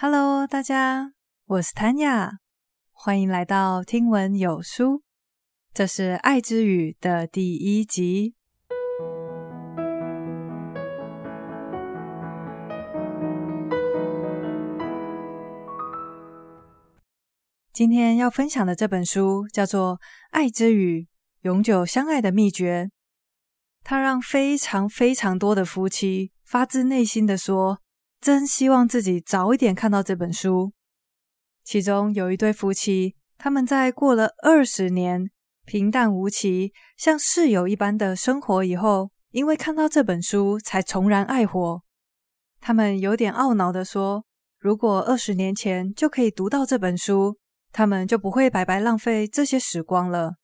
Hello，大家，我是 Tanya，欢迎来到听闻有书。这是《爱之语》的第一集。今天要分享的这本书叫做《爱之语：永久相爱的秘诀》，它让非常非常多的夫妻发自内心的说。真希望自己早一点看到这本书。其中有一对夫妻，他们在过了二十年平淡无奇、像室友一般的生活以后，因为看到这本书，才重燃爱火。他们有点懊恼地说：“如果二十年前就可以读到这本书，他们就不会白白浪费这些时光了。”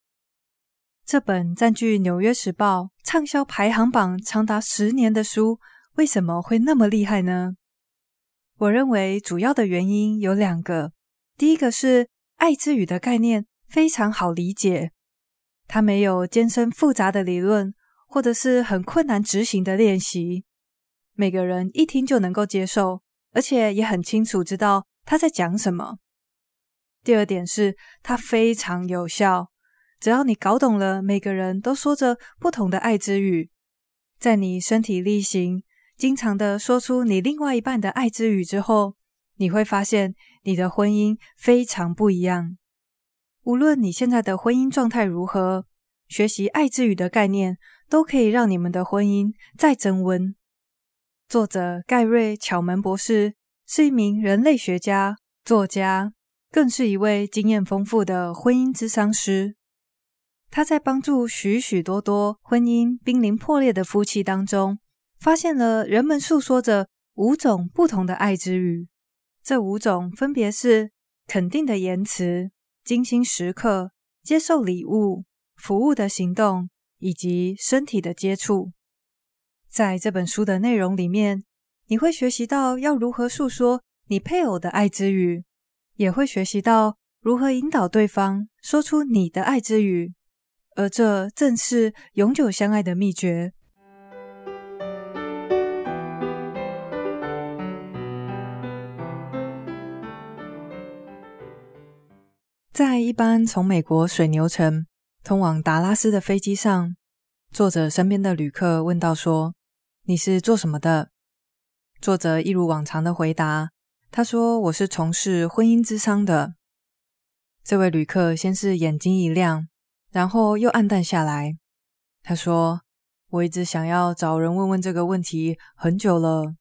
这本占据《纽约时报》畅销排行榜长达十年的书，为什么会那么厉害呢？我认为主要的原因有两个。第一个是爱之语的概念非常好理解，它没有艰深复杂的理论，或者是很困难执行的练习，每个人一听就能够接受，而且也很清楚知道他在讲什么。第二点是它非常有效，只要你搞懂了每个人都说着不同的爱之语，在你身体力行。经常的说出你另外一半的爱之语之后，你会发现你的婚姻非常不一样。无论你现在的婚姻状态如何，学习爱之语的概念都可以让你们的婚姻再增温。作者盖瑞·巧门博士是一名人类学家、作家，更是一位经验丰富的婚姻咨商师。他在帮助许许多多婚姻濒临破裂的夫妻当中，发现了人们诉说着五种不同的爱之语，这五种分别是肯定的言辞、精心时刻、接受礼物、服务的行动以及身体的接触。在这本书的内容里面，你会学习到要如何诉说你配偶的爱之语，也会学习到如何引导对方说出你的爱之语，而这正是永久相爱的秘诀。在一班从美国水牛城通往达拉斯的飞机上，作者身边的旅客问道说：“你是做什么的？”作者一如往常的回答：“他说我是从事婚姻咨商的。”这位旅客先是眼睛一亮，然后又黯淡下来。他说：“我一直想要找人问问这个问题很久了。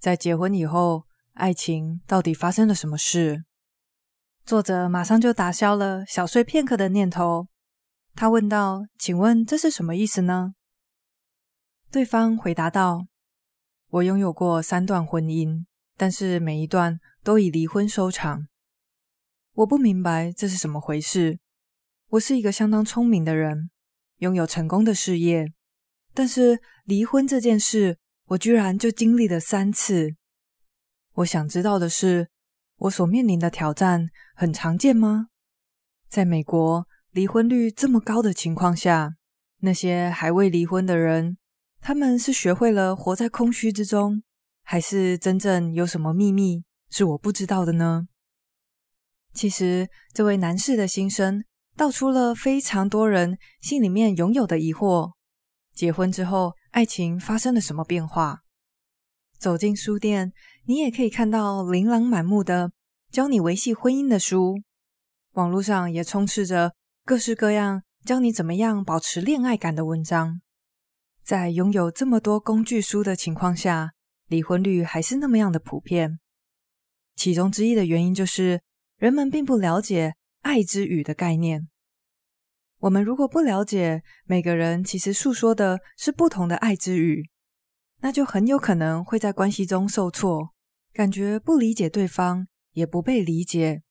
在结婚以后，爱情到底发生了什么事？”作者马上就打消了小睡片刻的念头。他问道：“请问这是什么意思呢？”对方回答道：“我拥有过三段婚姻，但是每一段都以离婚收场。我不明白这是怎么回事。我是一个相当聪明的人，拥有成功的事业，但是离婚这件事，我居然就经历了三次。我想知道的是，我所面临的挑战很常见吗？在美国，离婚率这么高的情况下，那些还未离婚的人，他们是学会了活在空虚之中，还是真正有什么秘密是我不知道的呢？其实，这位男士的心声道出了非常多人心里面拥有的疑惑：结婚之后，爱情发生了什么变化？走进书店，你也可以看到琳琅满目的教你维系婚姻的书，网络上也充斥着各式各样教你怎么样保持恋爱感的文章。在拥有这么多工具书的情况下，离婚率还是那么样的普遍。其中之一的原因就是人们并不了解爱之语的概念。我们如果不了解每个人其实诉说的是不同的爱之语。那就很有可能会在关系中受挫，感觉不理解对方，也不被理解。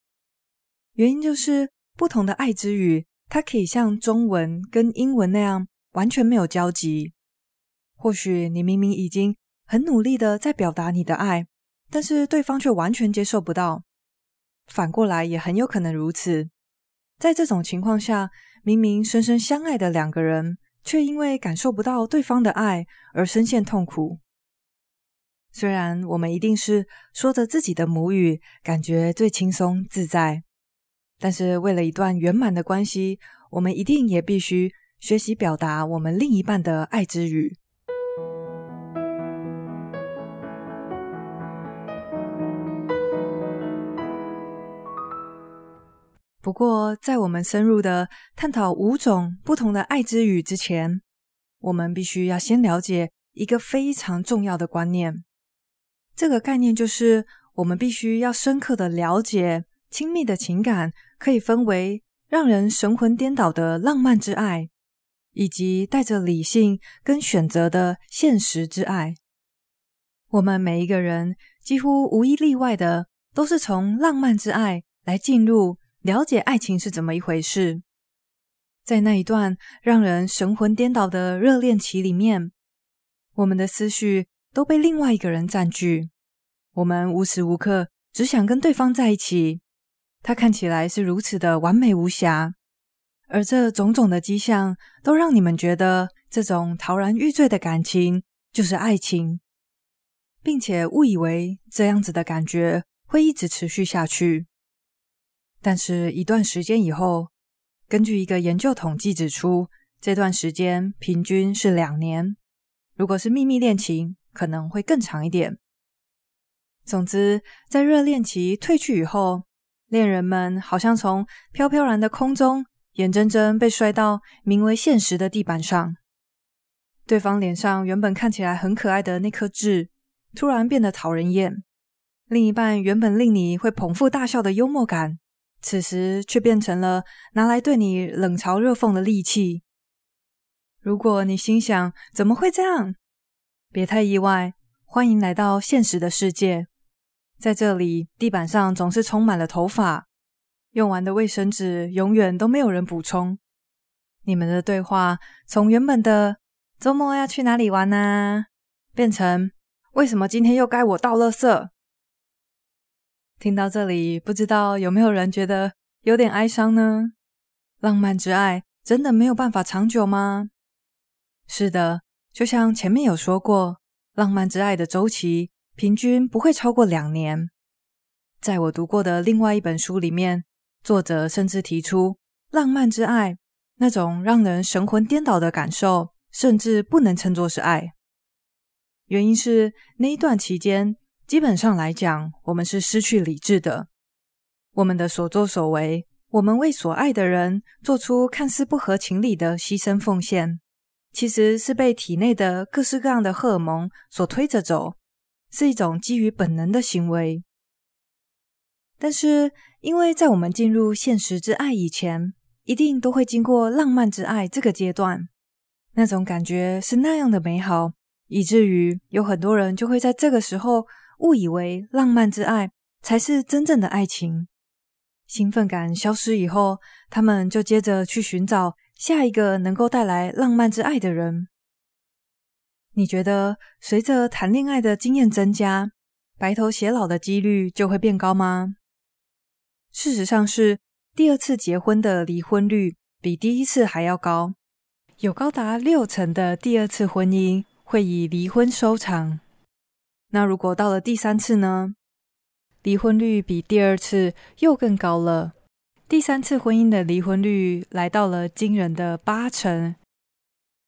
原因就是不同的爱之语，它可以像中文跟英文那样完全没有交集。或许你明明已经很努力的在表达你的爱，但是对方却完全接受不到。反过来也很有可能如此。在这种情况下，明明深深相爱的两个人，却因为感受不到对方的爱而深陷痛苦。虽然我们一定是说着自己的母语，感觉最轻松自在，但是为了一段圆满的关系，我们一定也必须学习表达我们另一半的爱之语。不过，在我们深入的探讨五种不同的爱之语之前，我们必须要先了解一个非常重要的观念。这个概念就是，我们必须要深刻的了解，亲密的情感可以分为让人神魂颠倒的浪漫之爱，以及带着理性跟选择的现实之爱。我们每一个人几乎无一例外的，都是从浪漫之爱来进入。了解爱情是怎么一回事，在那一段让人神魂颠倒的热恋期里面，我们的思绪都被另外一个人占据，我们无时无刻只想跟对方在一起。他看起来是如此的完美无瑕，而这种种的迹象都让你们觉得这种陶然欲坠的感情就是爱情，并且误以为这样子的感觉会一直持续下去。但是，一段时间以后，根据一个研究统计指出，这段时间平均是两年。如果是秘密恋情，可能会更长一点。总之，在热恋期褪去以后，恋人们好像从飘飘然的空中，眼睁睁被摔到名为现实的地板上。对方脸上原本看起来很可爱的那颗痣，突然变得讨人厌。另一半原本令你会捧腹大笑的幽默感，此时却变成了拿来对你冷嘲热讽的利器。如果你心想怎么会这样？别太意外，欢迎来到现实的世界。在这里，地板上总是充满了头发，用完的卫生纸永远都没有人补充。你们的对话从原本的“周末要去哪里玩呢”，变成“为什么今天又该我倒垃圾”。听到这里，不知道有没有人觉得有点哀伤呢？浪漫之爱真的没有办法长久吗？是的，就像前面有说过，浪漫之爱的周期平均不会超过两年。在我读过的另外一本书里面，作者甚至提出，浪漫之爱那种让人神魂颠倒的感受，甚至不能称作是爱。原因是那一段期间。基本上来讲，我们是失去理智的。我们的所作所为，我们为所爱的人做出看似不合情理的牺牲奉献，其实是被体内的各式各样的荷尔蒙所推着走，是一种基于本能的行为。但是，因为在我们进入现实之爱以前，一定都会经过浪漫之爱这个阶段，那种感觉是那样的美好，以至于有很多人就会在这个时候。误以为浪漫之爱才是真正的爱情，兴奋感消失以后，他们就接着去寻找下一个能够带来浪漫之爱的人。你觉得随着谈恋爱的经验增加，白头偕老的几率就会变高吗？事实上是，第二次结婚的离婚率比第一次还要高，有高达六成的第二次婚姻会以离婚收场。那如果到了第三次呢？离婚率比第二次又更高了。第三次婚姻的离婚率来到了惊人的八成。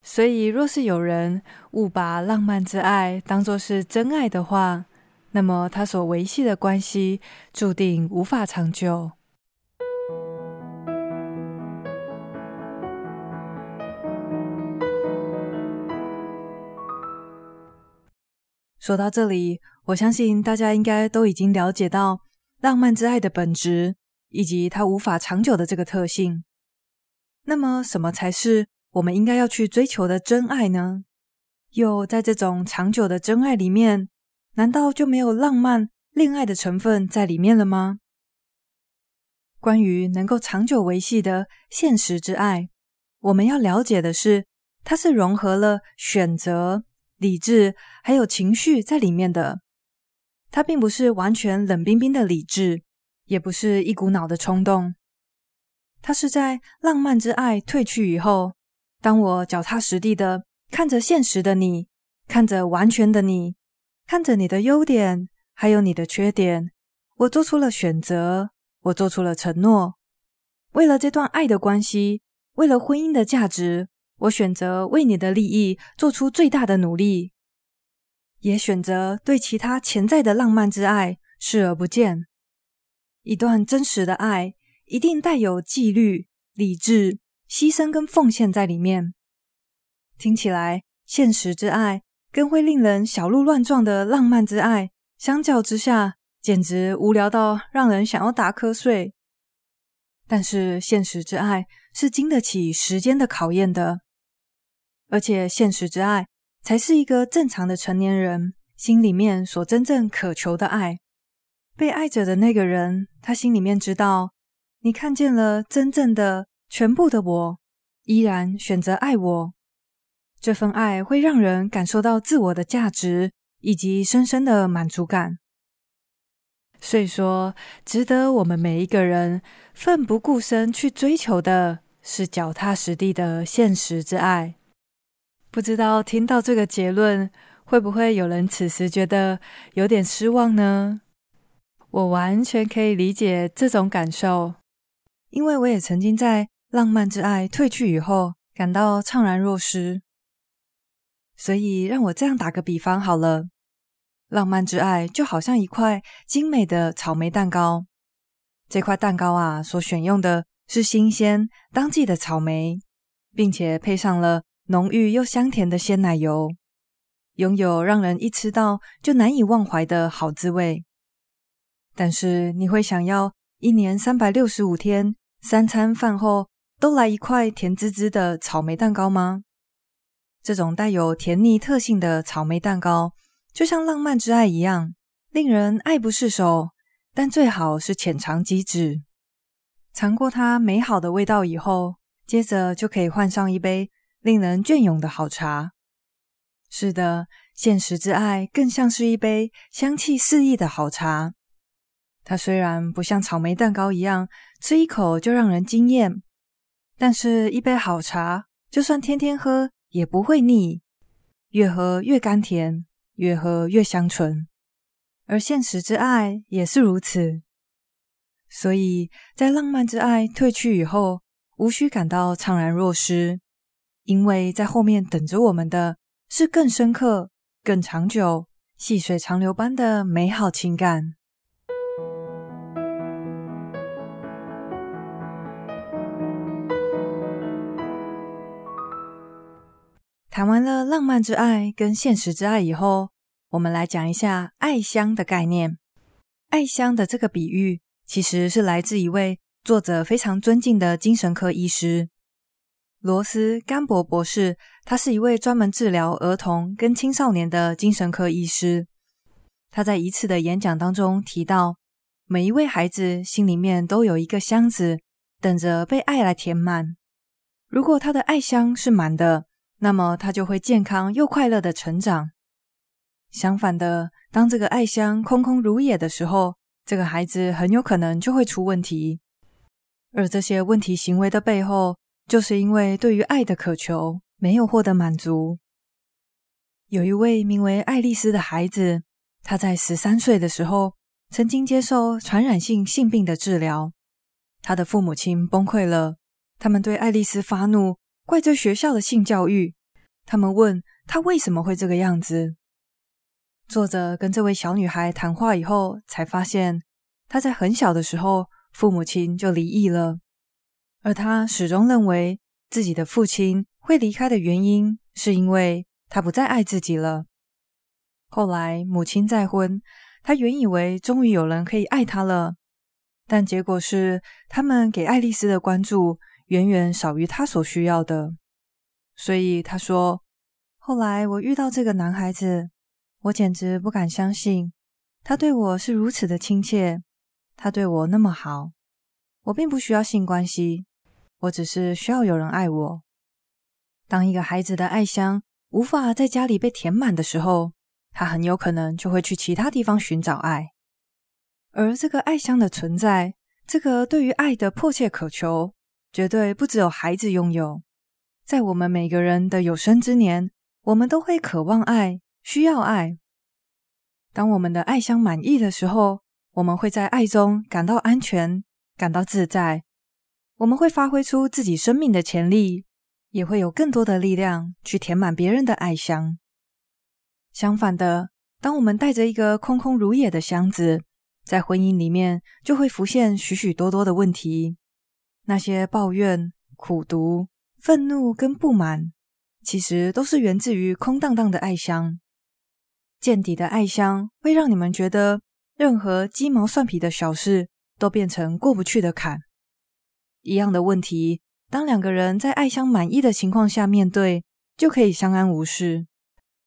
所以，若是有人误把浪漫之爱当作是真爱的话，那么他所维系的关系注定无法长久。说到这里，我相信大家应该都已经了解到浪漫之爱的本质，以及它无法长久的这个特性。那么，什么才是我们应该要去追求的真爱呢？又在这种长久的真爱里面，难道就没有浪漫恋爱的成分在里面了吗？关于能够长久维系的现实之爱，我们要了解的是，它是融合了选择。理智还有情绪在里面的，它并不是完全冷冰冰的理智，也不是一股脑的冲动。它是在浪漫之爱褪去以后，当我脚踏实地的看着现实的你，看着完全的你，看着你的优点，还有你的缺点，我做出了选择，我做出了承诺。为了这段爱的关系，为了婚姻的价值，我选择为你的利益做出最大的努力，也选择对其他潜在的浪漫之爱视而不见。一段真实的爱，一定带有纪律、理智、牺牲跟奉献在里面。听起来，现实之爱跟会令人小鹿乱撞的浪漫之爱相较之下，简直无聊到让人想要打瞌睡。但是现实之爱是经得起时间的考验的，而且现实之爱才是一个正常的成年人心里面所真正渴求的爱。被爱着的那个人，他心里面知道，你看见了真正的全部的我，依然选择爱我。这份爱会让人感受到自我的价值以及深深的满足感。所以说，值得我们每一个人奋不顾身去追求的是脚踏实地的现实之爱。不知道听到这个结论，会不会有人此时觉得有点失望呢？我完全可以理解这种感受，因为我也曾经在浪漫之爱褪去以后，感到怅然若失。所以，让我这样打个比方好了。浪漫之爱就好像一块精美的草莓蛋糕，这块蛋糕啊，所选用的是新鲜当季的草莓，并且配上了浓郁又香甜的鲜奶油，拥有让人一吃到就难以忘怀的好滋味。但是，你会想要一年三百六十五天，三餐饭后都来一块甜滋滋的草莓蛋糕吗？这种带有甜腻特性的草莓蛋糕。就像浪漫之爱一样，令人爱不释手，但最好是浅尝即止。尝过它美好的味道以后，接着就可以换上一杯令人隽永的好茶。是的，现实之爱更像是一杯香气四溢的好茶。它虽然不像草莓蛋糕一样吃一口就让人惊艳，但是一杯好茶，就算天天喝也不会腻，越喝越甘甜。越喝越香醇，而现实之爱也是如此。所以在浪漫之爱褪去以后，无需感到怅然若失，因为在后面等着我们的是更深刻、更长久、细水长流般的美好情感。谈完了浪漫之爱跟现实之爱以后，我们来讲一下爱香的概念。爱香的这个比喻，其实是来自一位作者非常尊敬的精神科医师罗斯甘博博士。他是一位专门治疗儿童跟青少年的精神科医师。他在一次的演讲当中提到，每一位孩子心里面都有一个箱子，等着被爱来填满。如果他的爱箱是满的，那么他就会健康又快乐的成长。相反的，当这个爱箱空空如也的时候，这个孩子很有可能就会出问题。而这些问题行为的背后，就是因为对于爱的渴求没有获得满足。有一位名为爱丽丝的孩子，他在十三岁的时候曾经接受传染性性病的治疗，他的父母亲崩溃了，他们对爱丽丝发怒。怪罪学校的性教育，他们问他为什么会这个样子。作者跟这位小女孩谈话以后，才发现她在很小的时候父母亲就离异了，而他始终认为自己的父亲会离开的原因是因为他不再爱自己了。后来母亲再婚，他原以为终于有人可以爱他了，但结果是他们给爱丽丝的关注。远远少于他所需要的，所以他说：“后来我遇到这个男孩子，我简直不敢相信，他对我是如此的亲切，他对我那么好。我并不需要性关系，我只是需要有人爱我。当一个孩子的爱箱无法在家里被填满的时候，他很有可能就会去其他地方寻找爱。而这个爱箱的存在，这个对于爱的迫切渴求。”绝对不只有孩子拥有，在我们每个人的有生之年，我们都会渴望爱，需要爱。当我们的爱香满意的时候，我们会在爱中感到安全，感到自在。我们会发挥出自己生命的潜力，也会有更多的力量去填满别人的爱箱。相反的，当我们带着一个空空如也的箱子，在婚姻里面就会浮现许许多多的问题。那些抱怨、苦毒、愤怒跟不满，其实都是源自于空荡荡的爱箱。见底的爱箱会让你们觉得任何鸡毛蒜皮的小事都变成过不去的坎。一样的问题，当两个人在爱相满意的情况下面对，就可以相安无事。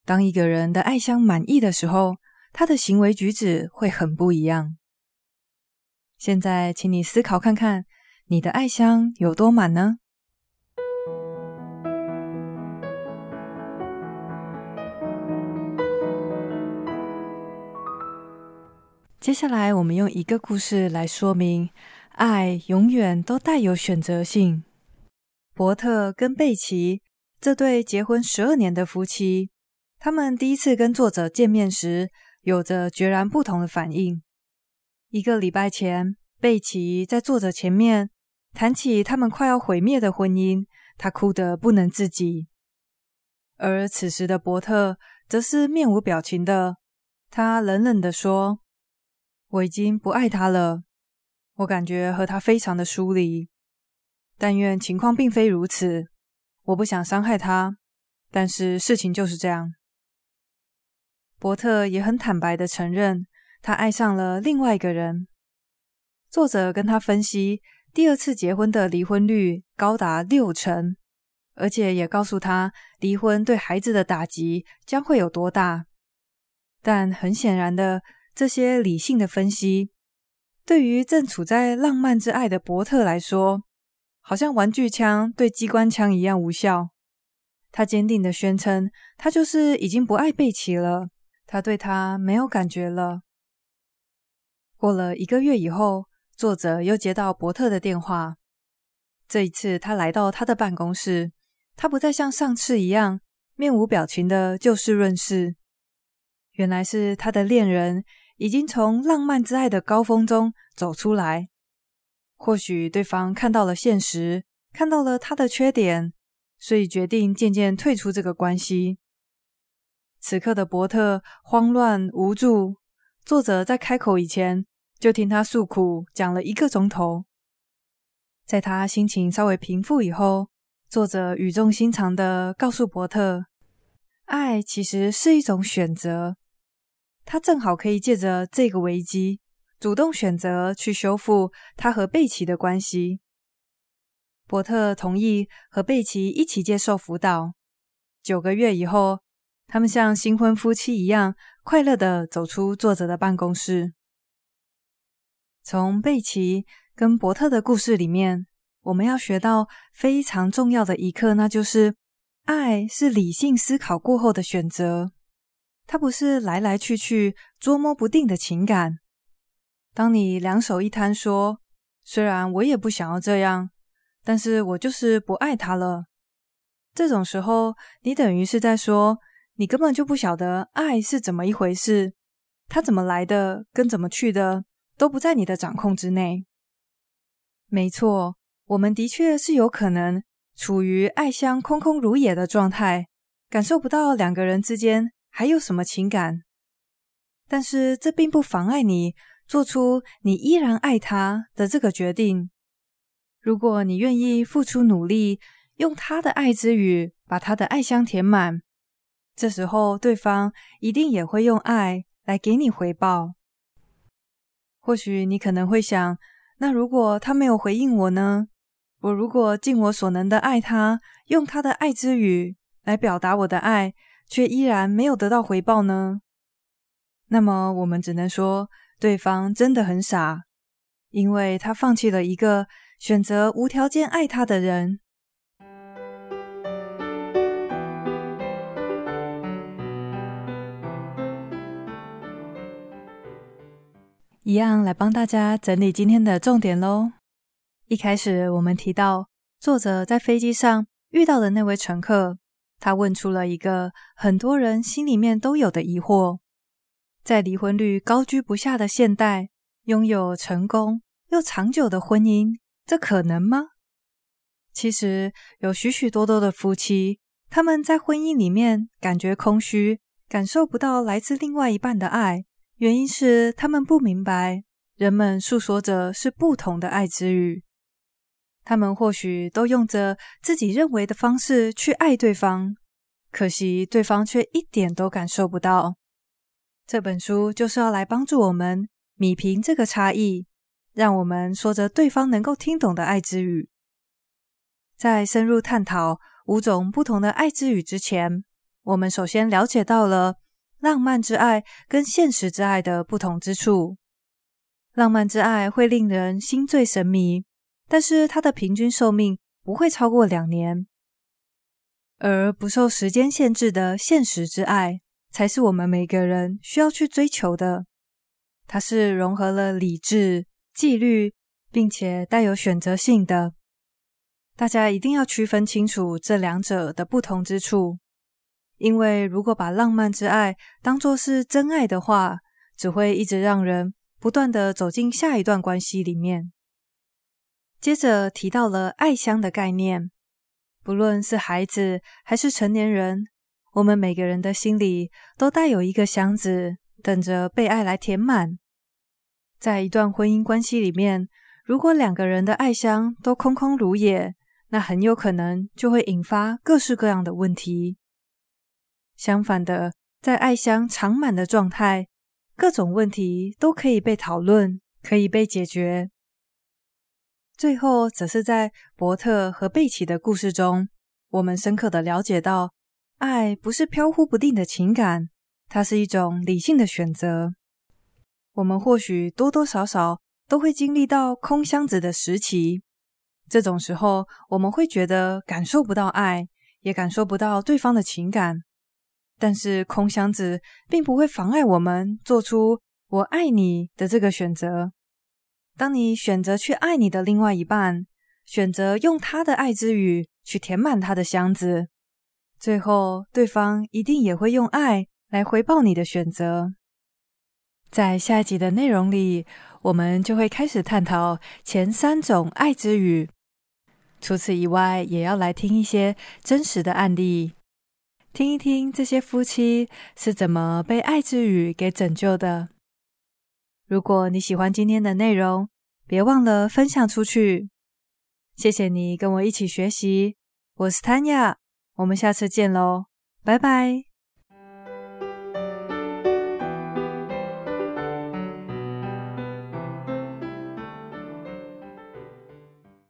当一个人的爱相满意的时候，他的行为举止会很不一样。现在，请你思考看看，你的爱箱有多满呢？接下来，我们用一个故事来说明，爱永远都带有选择性。伯特跟贝奇这对结婚十二年的夫妻，他们第一次跟作者见面时，有着截然不同的反应。一个礼拜前，贝奇在作者前面谈起他们快要毁灭的婚姻，他哭得不能自己；而此时的伯特则是面无表情的，他冷冷地说。我已经不爱他了，我感觉和他非常的疏离。但愿情况并非如此，我不想伤害他，但是事情就是这样。伯特也很坦白的承认，他爱上了另外一个人。作者跟他分析，第二次结婚的离婚率高达六成，而且也告诉他离婚对孩子的打击将会有多大。但很显然的。这些理性的分析，对于正处在浪漫之爱的伯特来说，好像玩具枪对机关枪一样无效。他坚定地宣称，他就是已经不爱贝奇了，他对他没有感觉了。过了一个月以后，作者又接到伯特的电话。这一次，他来到他的办公室，他不再像上次一样面无表情的就事论事。原来是他的恋人。已经从浪漫之爱的高峰中走出来，或许对方看到了现实，看到了他的缺点，所以决定渐渐退出这个关系。此刻的伯特慌乱无助，作者在开口以前就听他诉苦，讲了一个钟头。在他心情稍微平复以后，作者语重心长地告诉伯特：“爱其实是一种选择。”他正好可以借着这个危机，主动选择去修复他和贝奇的关系。伯特同意和贝奇一起接受辅导。九个月以后，他们像新婚夫妻一样快乐地走出作者的办公室。从贝奇跟伯特的故事里面，我们要学到非常重要的一课，那就是爱是理性思考过后的选择。它不是来来去去捉摸不定的情感。当你两手一摊说：“虽然我也不想要这样，但是我就是不爱他了。”这种时候，你等于是在说，你根本就不晓得爱是怎么一回事，它怎么来的，跟怎么去的，都不在你的掌控之内。没错，我们的确是有可能处于爱箱空空如也的状态，感受不到两个人之间。还有什么情感？但是这并不妨碍你做出你依然爱他的这个决定。如果你愿意付出努力，用他的爱之语把他的爱箱填满，这时候对方一定也会用爱来给你回报。或许你可能会想，那如果他没有回应我呢？我如果尽我所能的爱他，用他的爱之语来表达我的爱。却依然没有得到回报呢？那么我们只能说，对方真的很傻，因为他放弃了一个选择无条件爱他的人。一样来帮大家整理今天的重点喽。一开始我们提到，作者在飞机上遇到的那位乘客。他问出了一个很多人心里面都有的疑惑：在离婚率高居不下的现代，拥有成功又长久的婚姻，这可能吗？其实有许许多多的夫妻，他们在婚姻里面感觉空虚，感受不到来自另外一半的爱，原因是他们不明白，人们诉说着是不同的爱之语。他们或许都用着自己认为的方式去爱对方，可惜对方却一点都感受不到。这本书就是要来帮助我们米平这个差异，让我们说着对方能够听懂的爱之语。在深入探讨五种不同的爱之语之前，我们首先了解到了浪漫之爱跟现实之爱的不同之处。浪漫之爱会令人心醉神迷。但是它的平均寿命不会超过两年，而不受时间限制的现实之爱，才是我们每个人需要去追求的。它是融合了理智、纪律，并且带有选择性的。大家一定要区分清楚这两者的不同之处，因为如果把浪漫之爱当作是真爱的话，只会一直让人不断的走进下一段关系里面。接着提到了爱箱的概念，不论是孩子还是成年人，我们每个人的心里都带有一个箱子，等着被爱来填满。在一段婚姻关系里面，如果两个人的爱箱都空空如也，那很有可能就会引发各式各样的问题。相反的，在爱箱常满的状态，各种问题都可以被讨论，可以被解决。最后，则是在伯特和贝奇的故事中，我们深刻的了解到，爱不是飘忽不定的情感，它是一种理性的选择。我们或许多多少少都会经历到空箱子的时期，这种时候，我们会觉得感受不到爱，也感受不到对方的情感。但是，空箱子并不会妨碍我们做出“我爱你”的这个选择。当你选择去爱你的另外一半，选择用他的爱之语去填满他的箱子，最后对方一定也会用爱来回报你的选择。在下一集的内容里，我们就会开始探讨前三种爱之语。除此以外，也要来听一些真实的案例，听一听这些夫妻是怎么被爱之语给拯救的。如果你喜欢今天的内容，别忘了分享出去。谢谢你跟我一起学习，我是 Tanya，我们下次见喽，拜拜。